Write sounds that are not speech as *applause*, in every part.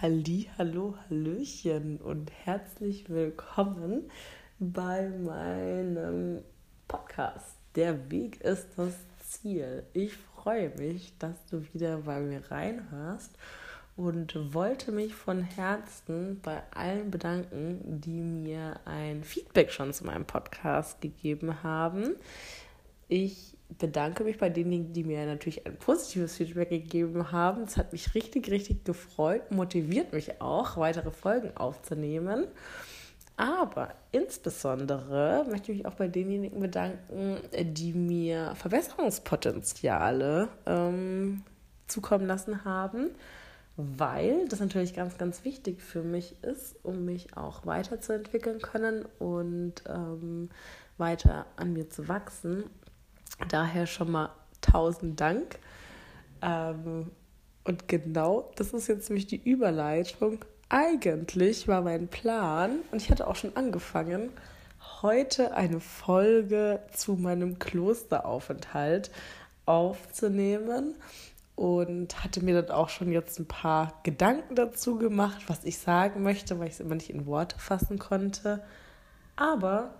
Halli, hallo, hallöchen und herzlich willkommen bei meinem Podcast. Der Weg ist das Ziel. Ich freue mich, dass du wieder bei mir reinhörst und wollte mich von Herzen bei allen bedanken, die mir ein Feedback schon zu meinem Podcast gegeben haben. Ich bedanke mich bei denjenigen, die mir natürlich ein positives Feedback gegeben haben. Es hat mich richtig, richtig gefreut, motiviert mich auch, weitere Folgen aufzunehmen. Aber insbesondere möchte ich mich auch bei denjenigen bedanken, die mir Verbesserungspotenziale ähm, zukommen lassen haben, weil das natürlich ganz, ganz wichtig für mich ist, um mich auch weiterzuentwickeln können und ähm, weiter an mir zu wachsen. Daher schon mal tausend Dank. Ähm, und genau, das ist jetzt nämlich die Überleitung. Eigentlich war mein Plan, und ich hatte auch schon angefangen, heute eine Folge zu meinem Klosteraufenthalt aufzunehmen und hatte mir dann auch schon jetzt ein paar Gedanken dazu gemacht, was ich sagen möchte, weil ich es immer nicht in Worte fassen konnte. Aber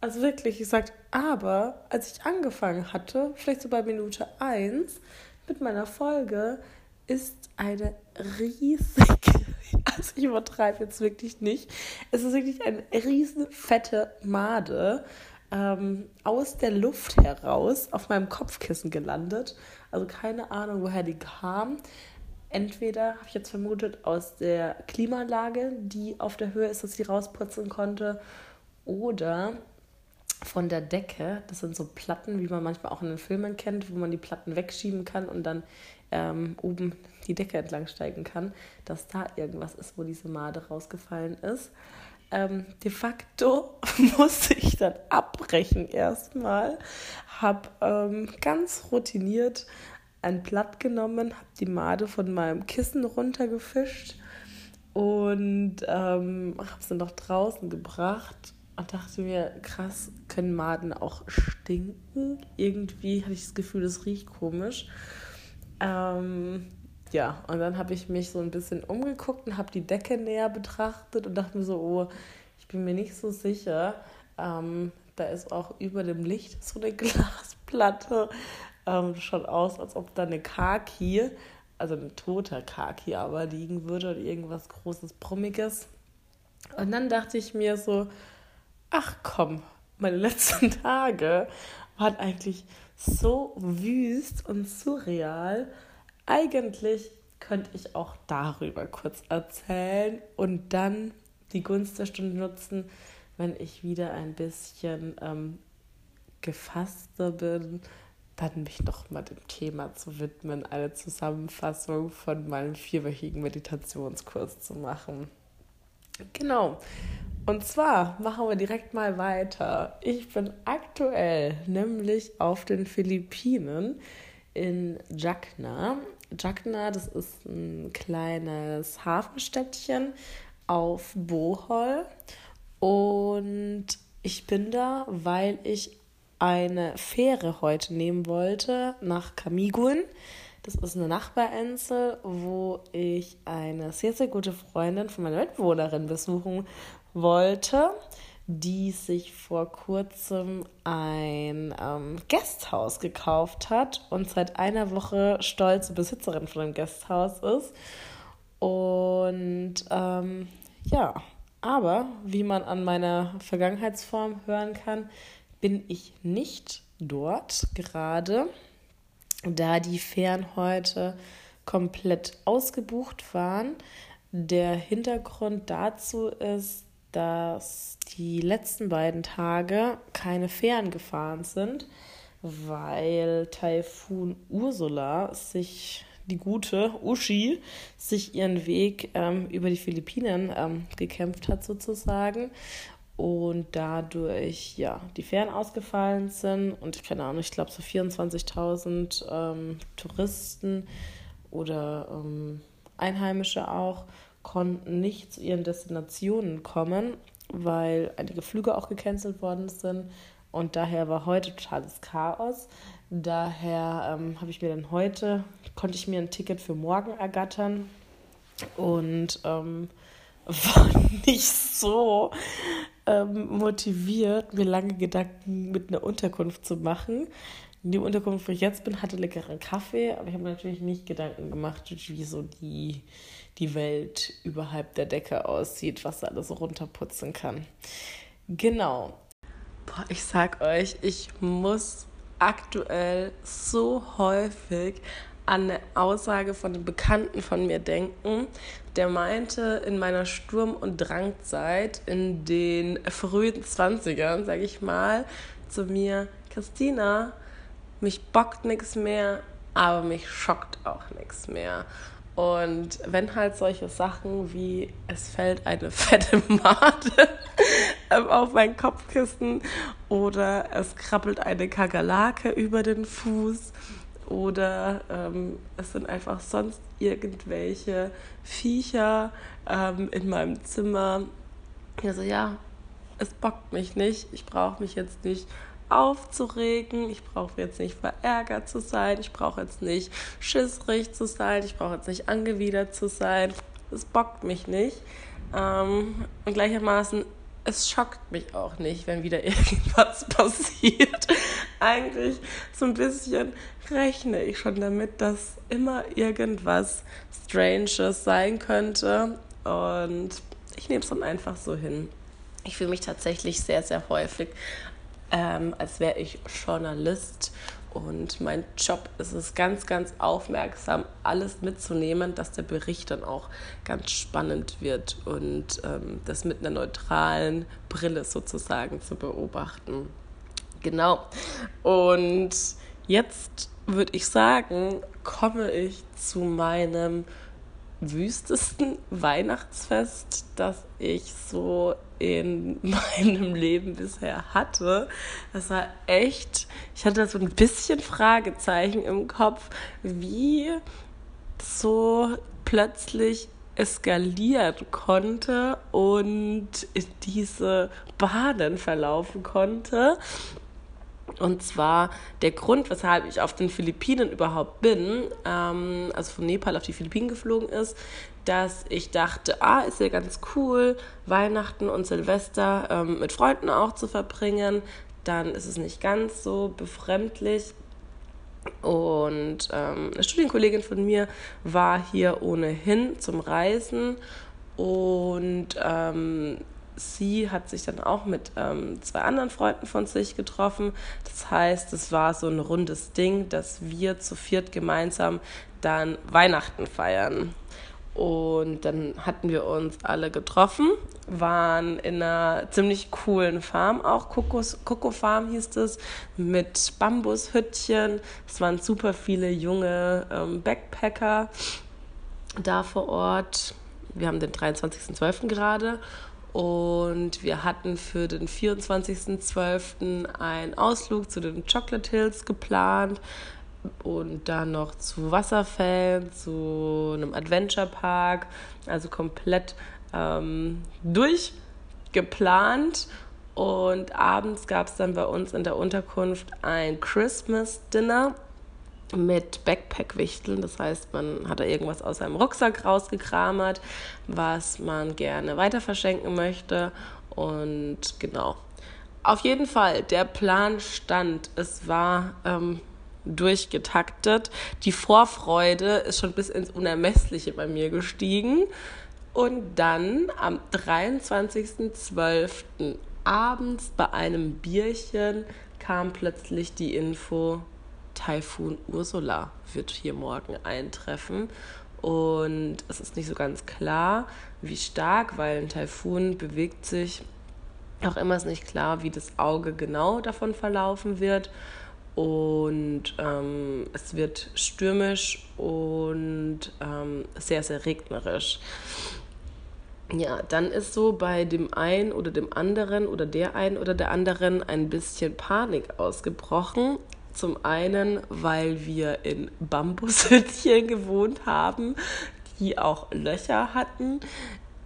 also wirklich, ich sag, aber als ich angefangen hatte, vielleicht so bei Minute 1 mit meiner Folge, ist eine riesige, *laughs* also ich übertreibe jetzt wirklich nicht, es ist wirklich eine riesen fette Made ähm, aus der Luft heraus auf meinem Kopfkissen gelandet. Also keine Ahnung, woher die kam. Entweder habe ich jetzt vermutet aus der Klimaanlage, die auf der Höhe ist, dass sie rausputzen konnte, oder von der Decke. Das sind so Platten, wie man manchmal auch in den Filmen kennt, wo man die Platten wegschieben kann und dann ähm, oben die Decke entlang steigen kann, dass da irgendwas ist, wo diese Made rausgefallen ist. Ähm, de facto *laughs* musste ich dann abbrechen erstmal, habe ähm, ganz routiniert ein Blatt genommen, habe die Made von meinem Kissen runtergefischt und ähm, habe sie noch draußen gebracht und dachte mir, krass, können Maden auch stinken? Irgendwie hatte ich das Gefühl, das riecht komisch. Ähm, ja, und dann habe ich mich so ein bisschen umgeguckt und habe die Decke näher betrachtet und dachte mir so, oh, ich bin mir nicht so sicher. Ähm, da ist auch über dem Licht so eine *laughs* Glasplatte. Ähm, schaut aus, als ob da eine Kaki, also ein toter Kaki, aber liegen würde oder irgendwas Großes, Brummiges. Und dann dachte ich mir so, ach komm, meine letzten *laughs* Tage waren eigentlich so wüst und surreal. Eigentlich könnte ich auch darüber kurz erzählen und dann die Gunst der Stunde nutzen, wenn ich wieder ein bisschen ähm, gefasster bin, dann mich noch mal dem Thema zu widmen, eine Zusammenfassung von meinem vierwöchigen Meditationskurs zu machen. Genau. Und zwar machen wir direkt mal weiter. Ich bin aktuell nämlich auf den Philippinen in Jackna. Jackna, das ist ein kleines Hafenstädtchen auf Bohol. Und ich bin da, weil ich eine Fähre heute nehmen wollte nach Camiguin. Das ist eine Nachbarinsel, wo ich eine sehr, sehr gute Freundin von meiner Mitbewohnerin besuchen wollte, die sich vor kurzem ein ähm, Gasthaus gekauft hat und seit einer Woche stolze Besitzerin von dem Gasthaus ist. Und ähm, ja, aber wie man an meiner Vergangenheitsform hören kann, bin ich nicht dort gerade da die Fähren heute komplett ausgebucht waren. Der Hintergrund dazu ist, dass die letzten beiden Tage keine Fähren gefahren sind, weil Taifun Ursula sich die gute Uschi sich ihren Weg ähm, über die Philippinen ähm, gekämpft hat sozusagen und dadurch ja die Fähren ausgefallen sind und keine Ahnung, ich glaube so 24.000 ähm, Touristen oder ähm, Einheimische auch konnten nicht zu ihren Destinationen kommen, weil einige Flüge auch gecancelt worden sind und daher war heute totales Chaos. Daher ähm, habe ich mir dann heute, konnte ich mir ein Ticket für morgen ergattern und ähm, *laughs* war nicht so ähm, motiviert, mir lange Gedanken mit einer Unterkunft zu machen. Die Unterkunft, wo ich jetzt bin, hatte leckeren Kaffee, aber ich habe natürlich nicht Gedanken gemacht, wie so die, die Welt überhalb der Decke aussieht, was alles runterputzen kann. Genau. Boah, ich sag euch, ich muss aktuell so häufig an eine Aussage von einem Bekannten von mir denken, der meinte in meiner Sturm- und Drangzeit in den frühen 20ern, sag ich mal, zu mir, Christina, mich bockt nichts mehr, aber mich schockt auch nichts mehr. Und wenn halt solche Sachen wie es fällt eine *laughs* fette Made *laughs* auf mein Kopfkissen oder es krabbelt eine Kakerlake über den Fuß oder ähm, es sind einfach sonst irgendwelche Viecher ähm, in meinem Zimmer. Also ja, es bockt mich nicht. Ich brauche mich jetzt nicht aufzuregen. Ich brauche jetzt nicht verärgert zu sein. Ich brauche jetzt nicht schissrig zu sein. Ich brauche jetzt nicht angewidert zu sein. Es bockt mich nicht. Ähm, und gleichermaßen, es schockt mich auch nicht, wenn wieder *laughs* irgendwas passiert. Eigentlich so ein bisschen rechne ich schon damit, dass immer irgendwas Stranges sein könnte. Und ich nehme es dann einfach so hin. Ich fühle mich tatsächlich sehr, sehr häufig ähm, als wäre ich Journalist. Und mein Job ist es, ganz, ganz aufmerksam alles mitzunehmen, dass der Bericht dann auch ganz spannend wird und ähm, das mit einer neutralen Brille sozusagen zu beobachten. Genau. Und jetzt würde ich sagen, komme ich zu meinem wüstesten Weihnachtsfest, das ich so in *laughs* meinem Leben bisher hatte. Das war echt, ich hatte so ein bisschen Fragezeichen im Kopf, wie so plötzlich eskalieren konnte und in diese Bahnen verlaufen konnte. Und zwar der Grund, weshalb ich auf den Philippinen überhaupt bin, ähm, also von Nepal auf die Philippinen geflogen ist, dass ich dachte, ah, ist ja ganz cool, Weihnachten und Silvester ähm, mit Freunden auch zu verbringen. Dann ist es nicht ganz so befremdlich. Und ähm, eine Studienkollegin von mir war hier ohnehin zum Reisen und ähm, sie hat sich dann auch mit ähm, zwei anderen Freunden von sich getroffen. Das heißt, es war so ein rundes Ding, dass wir zu viert gemeinsam dann Weihnachten feiern. Und dann hatten wir uns alle getroffen, waren in einer ziemlich coolen Farm, auch Coco Farm hieß es, mit Bambushüttchen. Es waren super viele junge ähm, Backpacker da vor Ort. Wir haben den 23.12. gerade und wir hatten für den 24.12. einen Ausflug zu den Chocolate Hills geplant und dann noch zu Wasserfällen, zu einem Adventure Park, also komplett ähm, durchgeplant. Und abends gab es dann bei uns in der Unterkunft ein Christmas Dinner mit Backpack-Wichteln. Das heißt, man hat da irgendwas aus seinem Rucksack rausgekramert, was man gerne weiter verschenken möchte. Und genau. Auf jeden Fall, der Plan stand. Es war ähm, durchgetaktet. Die Vorfreude ist schon bis ins Unermessliche bei mir gestiegen. Und dann am 23.12. abends bei einem Bierchen kam plötzlich die Info, Taifun Ursula wird hier morgen eintreffen. Und es ist nicht so ganz klar, wie stark, weil ein Taifun bewegt sich. Auch immer ist nicht klar, wie das Auge genau davon verlaufen wird. Und ähm, es wird stürmisch und ähm, sehr, sehr regnerisch. Ja, dann ist so bei dem einen oder dem anderen oder der einen oder der anderen ein bisschen Panik ausgebrochen. Zum einen, weil wir in Bambushütchen *laughs* gewohnt haben, die auch Löcher hatten.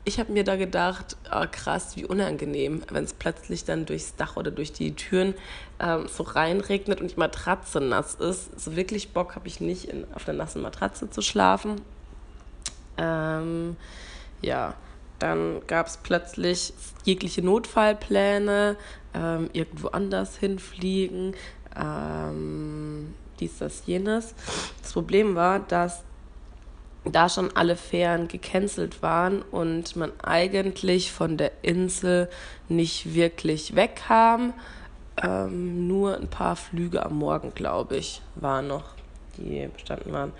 Ich habe mir da gedacht, oh krass, wie unangenehm, wenn es plötzlich dann durchs Dach oder durch die Türen ähm, so reinregnet und die Matratze nass ist. So wirklich Bock habe ich nicht, in, auf der nassen Matratze zu schlafen. Ähm, ja, dann gab es plötzlich jegliche Notfallpläne, ähm, irgendwo anders hinfliegen, ähm, dies, das, jenes. Das Problem war, dass da schon alle Fähren gecancelt waren und man eigentlich von der Insel nicht wirklich wegkam. Ähm, nur ein paar Flüge am Morgen, glaube ich, waren noch, die bestanden waren.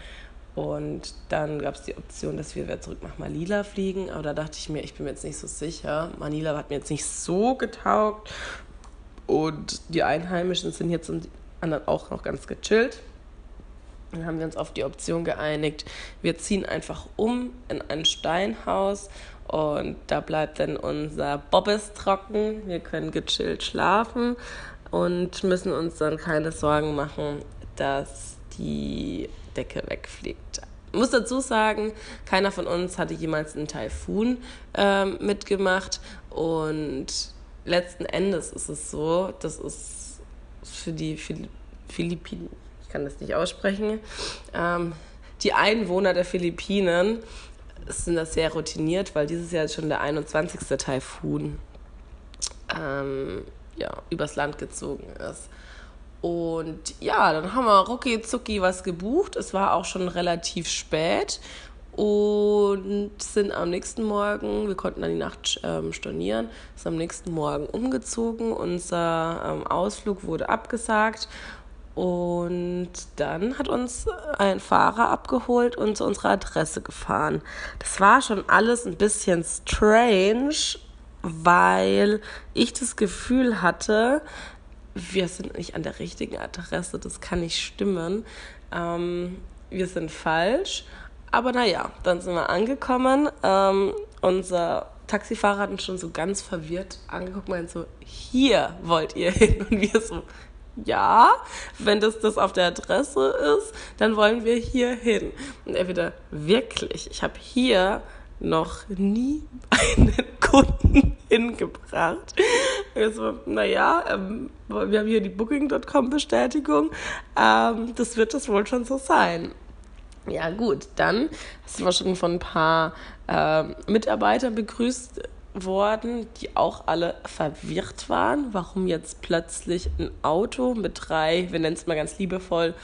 Und dann gab es die Option, dass wir wieder zurück nach Manila fliegen. Aber da dachte ich mir, ich bin mir jetzt nicht so sicher. Manila hat mir jetzt nicht so getaugt. Und die Einheimischen sind jetzt und anderen auch noch ganz gechillt. Dann haben wir uns auf die Option geeinigt, wir ziehen einfach um in ein Steinhaus und da bleibt dann unser Bobbes trocken. Wir können gechillt schlafen und müssen uns dann keine Sorgen machen, dass die Decke wegfliegt. Ich muss dazu sagen, keiner von uns hatte jemals einen Taifun ähm, mitgemacht und letzten Endes ist es so, das ist für die Philippinen, kann das nicht aussprechen, ähm, die Einwohner der Philippinen sind das sehr routiniert, weil dieses Jahr schon der 21. Taifun ähm, ja, übers Land gezogen ist. Und ja, dann haben wir rucki zucki was gebucht. Es war auch schon relativ spät und sind am nächsten Morgen, wir konnten dann die Nacht ähm, stornieren, sind am nächsten Morgen umgezogen. Unser ähm, Ausflug wurde abgesagt und dann hat uns ein Fahrer abgeholt und zu unserer Adresse gefahren. Das war schon alles ein bisschen strange, weil ich das Gefühl hatte, wir sind nicht an der richtigen Adresse, das kann nicht stimmen. Ähm, wir sind falsch. Aber naja, dann sind wir angekommen. Ähm, unser Taxifahrer hat uns schon so ganz verwirrt angeguckt, meint so, hier wollt ihr hin. Und wir so, ja, wenn das das auf der Adresse ist, dann wollen wir hier hin. Und er wieder, wirklich, ich habe hier noch nie *laughs* einen Kunden hingebracht. Also, naja, ähm, wir haben hier die Booking.com-Bestätigung. Ähm, das wird es wohl schon so sein. Ja, gut, dann sind wir schon von ein paar äh, Mitarbeitern begrüßt worden, die auch alle verwirrt waren, warum jetzt plötzlich ein Auto mit drei, wir nennen es mal ganz liebevoll,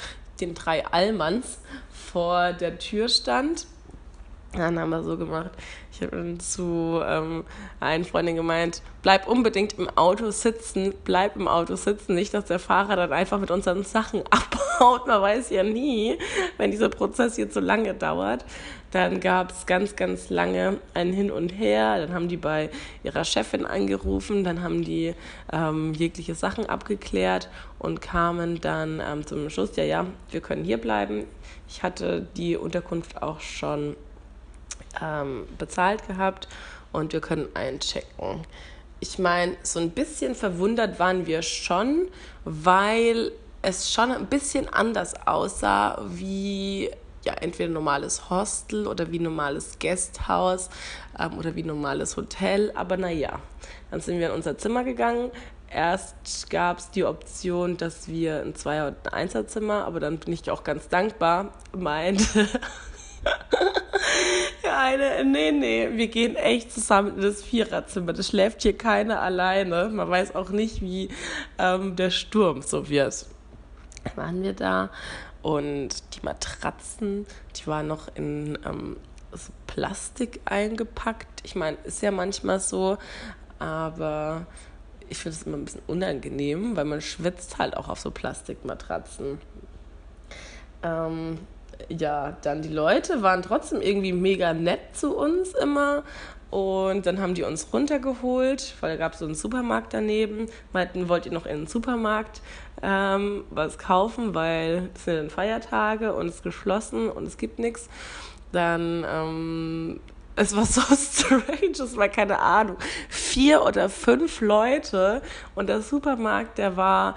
den drei Allmanns vor der Tür stand. Dann haben wir so gemacht. Ich habe zu ähm, einer Freundin gemeint, bleib unbedingt im Auto sitzen, bleib im Auto sitzen, nicht, dass der Fahrer dann einfach mit unseren Sachen abhaut. Man weiß ja nie, wenn dieser Prozess jetzt so lange dauert. Dann gab es ganz, ganz lange ein Hin und Her. Dann haben die bei ihrer Chefin angerufen, dann haben die ähm, jegliche Sachen abgeklärt und kamen dann ähm, zum Schluss, ja, ja, wir können hier bleiben. Ich hatte die Unterkunft auch schon ähm, bezahlt gehabt und wir können einchecken. Ich meine, so ein bisschen verwundert waren wir schon, weil es schon ein bisschen anders aussah wie ja, entweder normales Hostel oder wie normales Guesthouse ähm, oder wie normales Hotel. Aber naja, dann sind wir in unser Zimmer gegangen. Erst gab es die Option, dass wir ein Zweier- und ein Einserzimmer, aber dann bin ich auch ganz dankbar, meinte *laughs* ja, eine, nee, nee, wir gehen echt zusammen in das Viererzimmer. Das schläft hier keiner alleine. Man weiß auch nicht, wie ähm, der Sturm so wird. Waren wir da und die Matratzen, die waren noch in ähm, so Plastik eingepackt. Ich meine, ist ja manchmal so, aber ich finde es immer ein bisschen unangenehm, weil man schwitzt halt auch auf so Plastikmatratzen. Ähm, ja, dann die Leute waren trotzdem irgendwie mega nett zu uns immer. Und dann haben die uns runtergeholt, weil da gab es so einen Supermarkt daneben. Meinten, wollt ihr noch in den Supermarkt ähm, was kaufen, weil es sind Feiertage und es ist geschlossen und es gibt nichts. Dann, ähm, es war so *laughs* strange, es war keine Ahnung. Vier oder fünf Leute und der Supermarkt, der war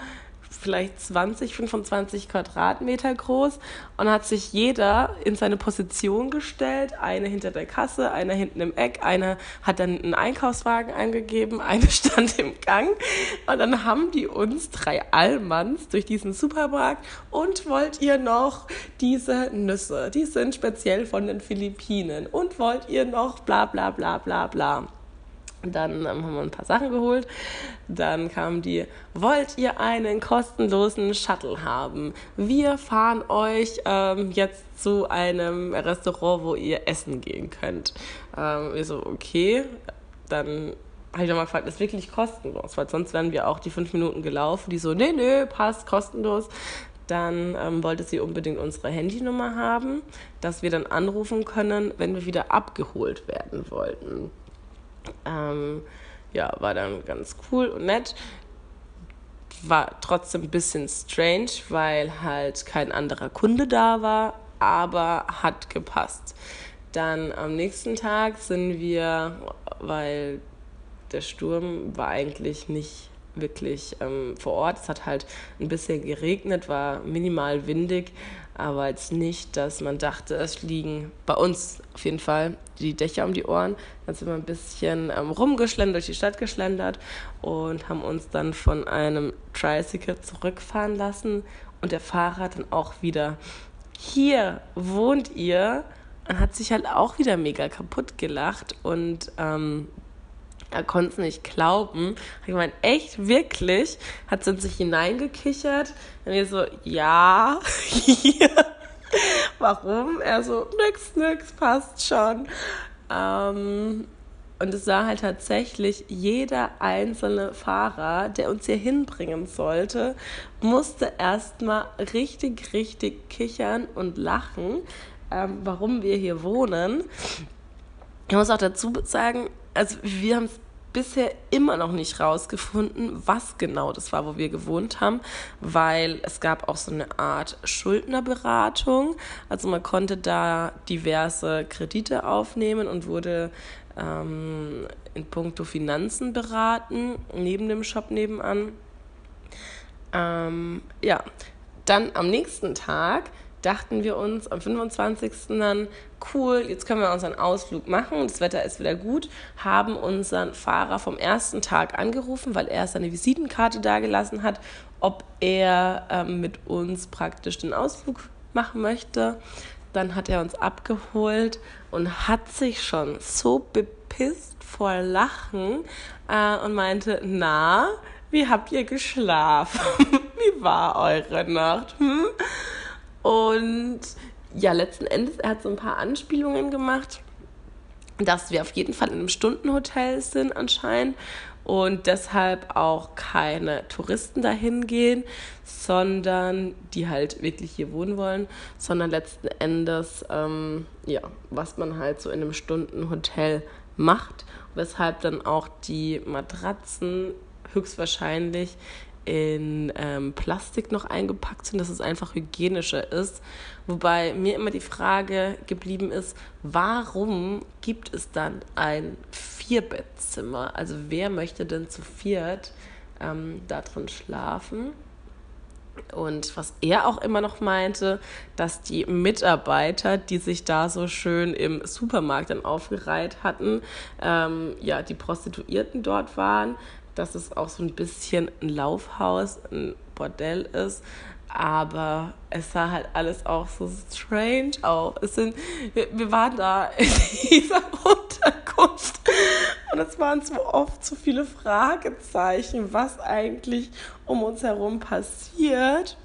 vielleicht 20, 25 Quadratmeter groß und hat sich jeder in seine Position gestellt. Eine hinter der Kasse, einer hinten im Eck, einer hat dann einen Einkaufswagen eingegeben, *laughs* eine stand im Gang und dann haben die uns drei Allmanns durch diesen Supermarkt und wollt ihr noch diese Nüsse, die sind speziell von den Philippinen und wollt ihr noch bla bla bla bla bla. Dann ähm, haben wir ein paar Sachen geholt. Dann kam die, wollt ihr einen kostenlosen Shuttle haben? Wir fahren euch ähm, jetzt zu einem Restaurant, wo ihr essen gehen könnt. Ähm, wir so, okay. Dann habe ich nochmal gefragt, ist wirklich kostenlos? Weil sonst wären wir auch die fünf Minuten gelaufen. Die so, nee, nee, passt, kostenlos. Dann ähm, wollte sie unbedingt unsere Handynummer haben, dass wir dann anrufen können, wenn wir wieder abgeholt werden wollten. Ähm, ja, war dann ganz cool und nett. War trotzdem ein bisschen strange, weil halt kein anderer Kunde da war, aber hat gepasst. Dann am nächsten Tag sind wir, weil der Sturm war eigentlich nicht wirklich ähm, vor Ort. Es hat halt ein bisschen geregnet, war minimal windig, aber jetzt nicht, dass man dachte, es liegen bei uns auf jeden Fall die Dächer um die Ohren. Dann sind wir ein bisschen ähm, rumgeschlendert, durch die Stadt geschlendert und haben uns dann von einem Tricycle zurückfahren lassen und der Fahrer dann auch wieder, hier wohnt ihr, und hat sich halt auch wieder mega kaputt gelacht und ähm, er konnte es nicht glauben. Ich meine, echt, wirklich? Hat sie in sich hineingekichert. Und wir so, ja, hier. *laughs* Warum? Er so, nix, nix, passt schon. Ähm, und es war halt tatsächlich jeder einzelne Fahrer, der uns hier hinbringen sollte, musste erstmal richtig, richtig kichern und lachen, ähm, warum wir hier wohnen. Ich muss auch dazu sagen, also wir haben es bisher immer noch nicht rausgefunden, was genau das war, wo wir gewohnt haben, weil es gab auch so eine Art Schuldnerberatung. Also man konnte da diverse Kredite aufnehmen und wurde ähm, in puncto Finanzen beraten, neben dem Shop nebenan. Ähm, ja, dann am nächsten Tag dachten wir uns am 25. dann, cool, jetzt können wir unseren Ausflug machen, das Wetter ist wieder gut, haben unseren Fahrer vom ersten Tag angerufen, weil er seine Visitenkarte dagelassen hat, ob er ähm, mit uns praktisch den Ausflug machen möchte. Dann hat er uns abgeholt und hat sich schon so bepisst vor Lachen äh, und meinte, na, wie habt ihr geschlafen? *laughs* wie war eure Nacht? Hm? Und ja, letzten Endes, er hat so ein paar Anspielungen gemacht, dass wir auf jeden Fall in einem Stundenhotel sind anscheinend und deshalb auch keine Touristen dahin gehen, sondern die halt wirklich hier wohnen wollen, sondern letzten Endes, ähm, ja, was man halt so in einem Stundenhotel macht, weshalb dann auch die Matratzen höchstwahrscheinlich in ähm, Plastik noch eingepackt sind, dass es einfach hygienischer ist. Wobei mir immer die Frage geblieben ist, warum gibt es dann ein Vierbettzimmer? Also wer möchte denn zu viert ähm, da drin schlafen? Und was er auch immer noch meinte, dass die Mitarbeiter, die sich da so schön im Supermarkt dann aufgereiht hatten, ähm, ja, die Prostituierten dort waren, dass es auch so ein bisschen ein Laufhaus, ein Bordell ist. Aber es sah halt alles auch so strange aus. Es sind, wir, wir waren da *laughs* in dieser Unterkunft und es waren so oft so viele Fragezeichen, was eigentlich um uns herum passiert.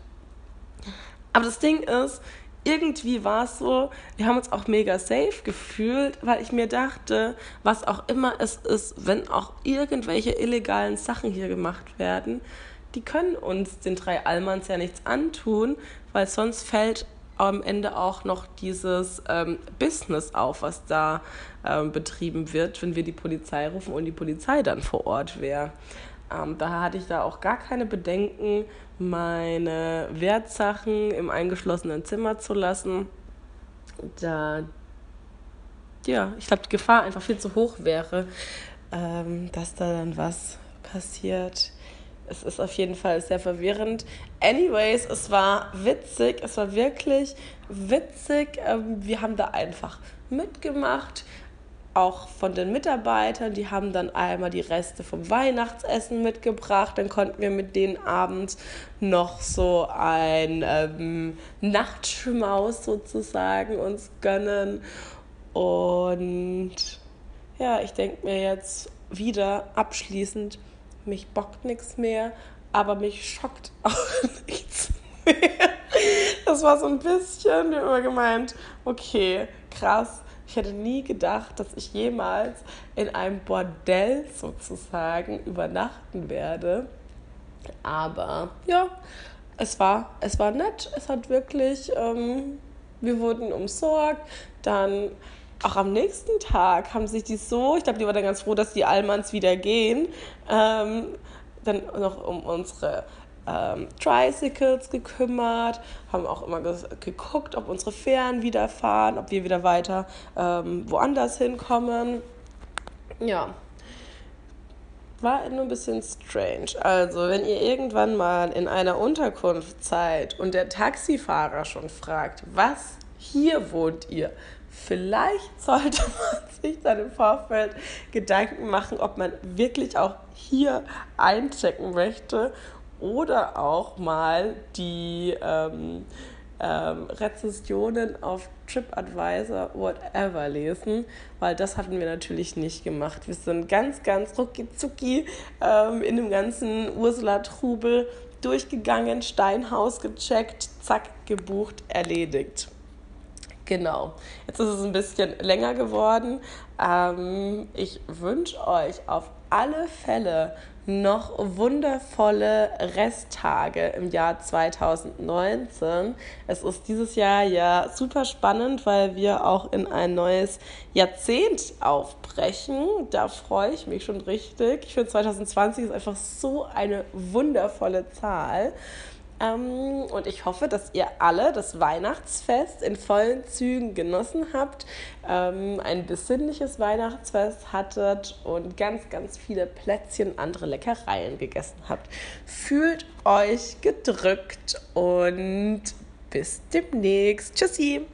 Aber das Ding ist, irgendwie war es so, wir haben uns auch mega safe gefühlt, weil ich mir dachte, was auch immer es ist, wenn auch irgendwelche illegalen Sachen hier gemacht werden, die können uns den drei Allmanns ja nichts antun, weil sonst fällt am Ende auch noch dieses ähm, Business auf, was da ähm, betrieben wird, wenn wir die Polizei rufen und die Polizei dann vor Ort wäre. Ähm, daher hatte ich da auch gar keine Bedenken, meine Wertsachen im eingeschlossenen Zimmer zu lassen. Da, ja, ich glaube, die Gefahr einfach viel zu hoch wäre, ähm, dass da dann was passiert. es ist auf jeden Fall sehr verwirrend. Anyways, es war witzig, es war wirklich witzig. Ähm, wir haben da einfach mitgemacht auch von den Mitarbeitern, die haben dann einmal die Reste vom Weihnachtsessen mitgebracht. Dann konnten wir mit denen abends noch so ein ähm, Nachtschmaus sozusagen uns gönnen. Und ja, ich denke mir jetzt wieder abschließend, mich bockt nichts mehr, aber mich schockt *laughs* auch nichts mehr. Das war so ein bisschen, wir haben immer gemeint, okay, krass ich hätte nie gedacht, dass ich jemals in einem Bordell sozusagen übernachten werde. Aber ja, es war, es war nett. Es hat wirklich, ähm, wir wurden umsorgt. Dann auch am nächsten Tag haben sich die so, ich glaube, die waren dann ganz froh, dass die Allmanns wieder gehen, ähm, dann noch um unsere ähm, Tricycles gekümmert, haben auch immer geguckt, ob unsere Fähren wieder fahren, ob wir wieder weiter ähm, woanders hinkommen. Ja, war nur ein bisschen strange. Also, wenn ihr irgendwann mal in einer Unterkunft seid und der Taxifahrer schon fragt, was hier wohnt ihr, vielleicht *laughs* sollte man sich dann im Vorfeld Gedanken machen, ob man wirklich auch hier einchecken möchte oder auch mal die ähm, ähm, Rezensionen auf TripAdvisor, whatever lesen, weil das hatten wir natürlich nicht gemacht. Wir sind ganz, ganz rucki zucki ähm, in dem ganzen Ursula-Trubel durchgegangen, Steinhaus gecheckt, zack, gebucht, erledigt. Genau. Jetzt ist es ein bisschen länger geworden. Ähm, ich wünsche euch auf alle Fälle noch wundervolle Resttage im Jahr 2019. Es ist dieses Jahr ja super spannend, weil wir auch in ein neues Jahrzehnt aufbrechen. Da freue ich mich schon richtig. Ich finde 2020 ist einfach so eine wundervolle Zahl. Ähm, und ich hoffe, dass ihr alle das Weihnachtsfest in vollen Zügen genossen habt, ähm, ein besinnliches Weihnachtsfest hattet und ganz, ganz viele Plätzchen, andere Leckereien gegessen habt. Fühlt euch gedrückt und bis demnächst. Tschüssi!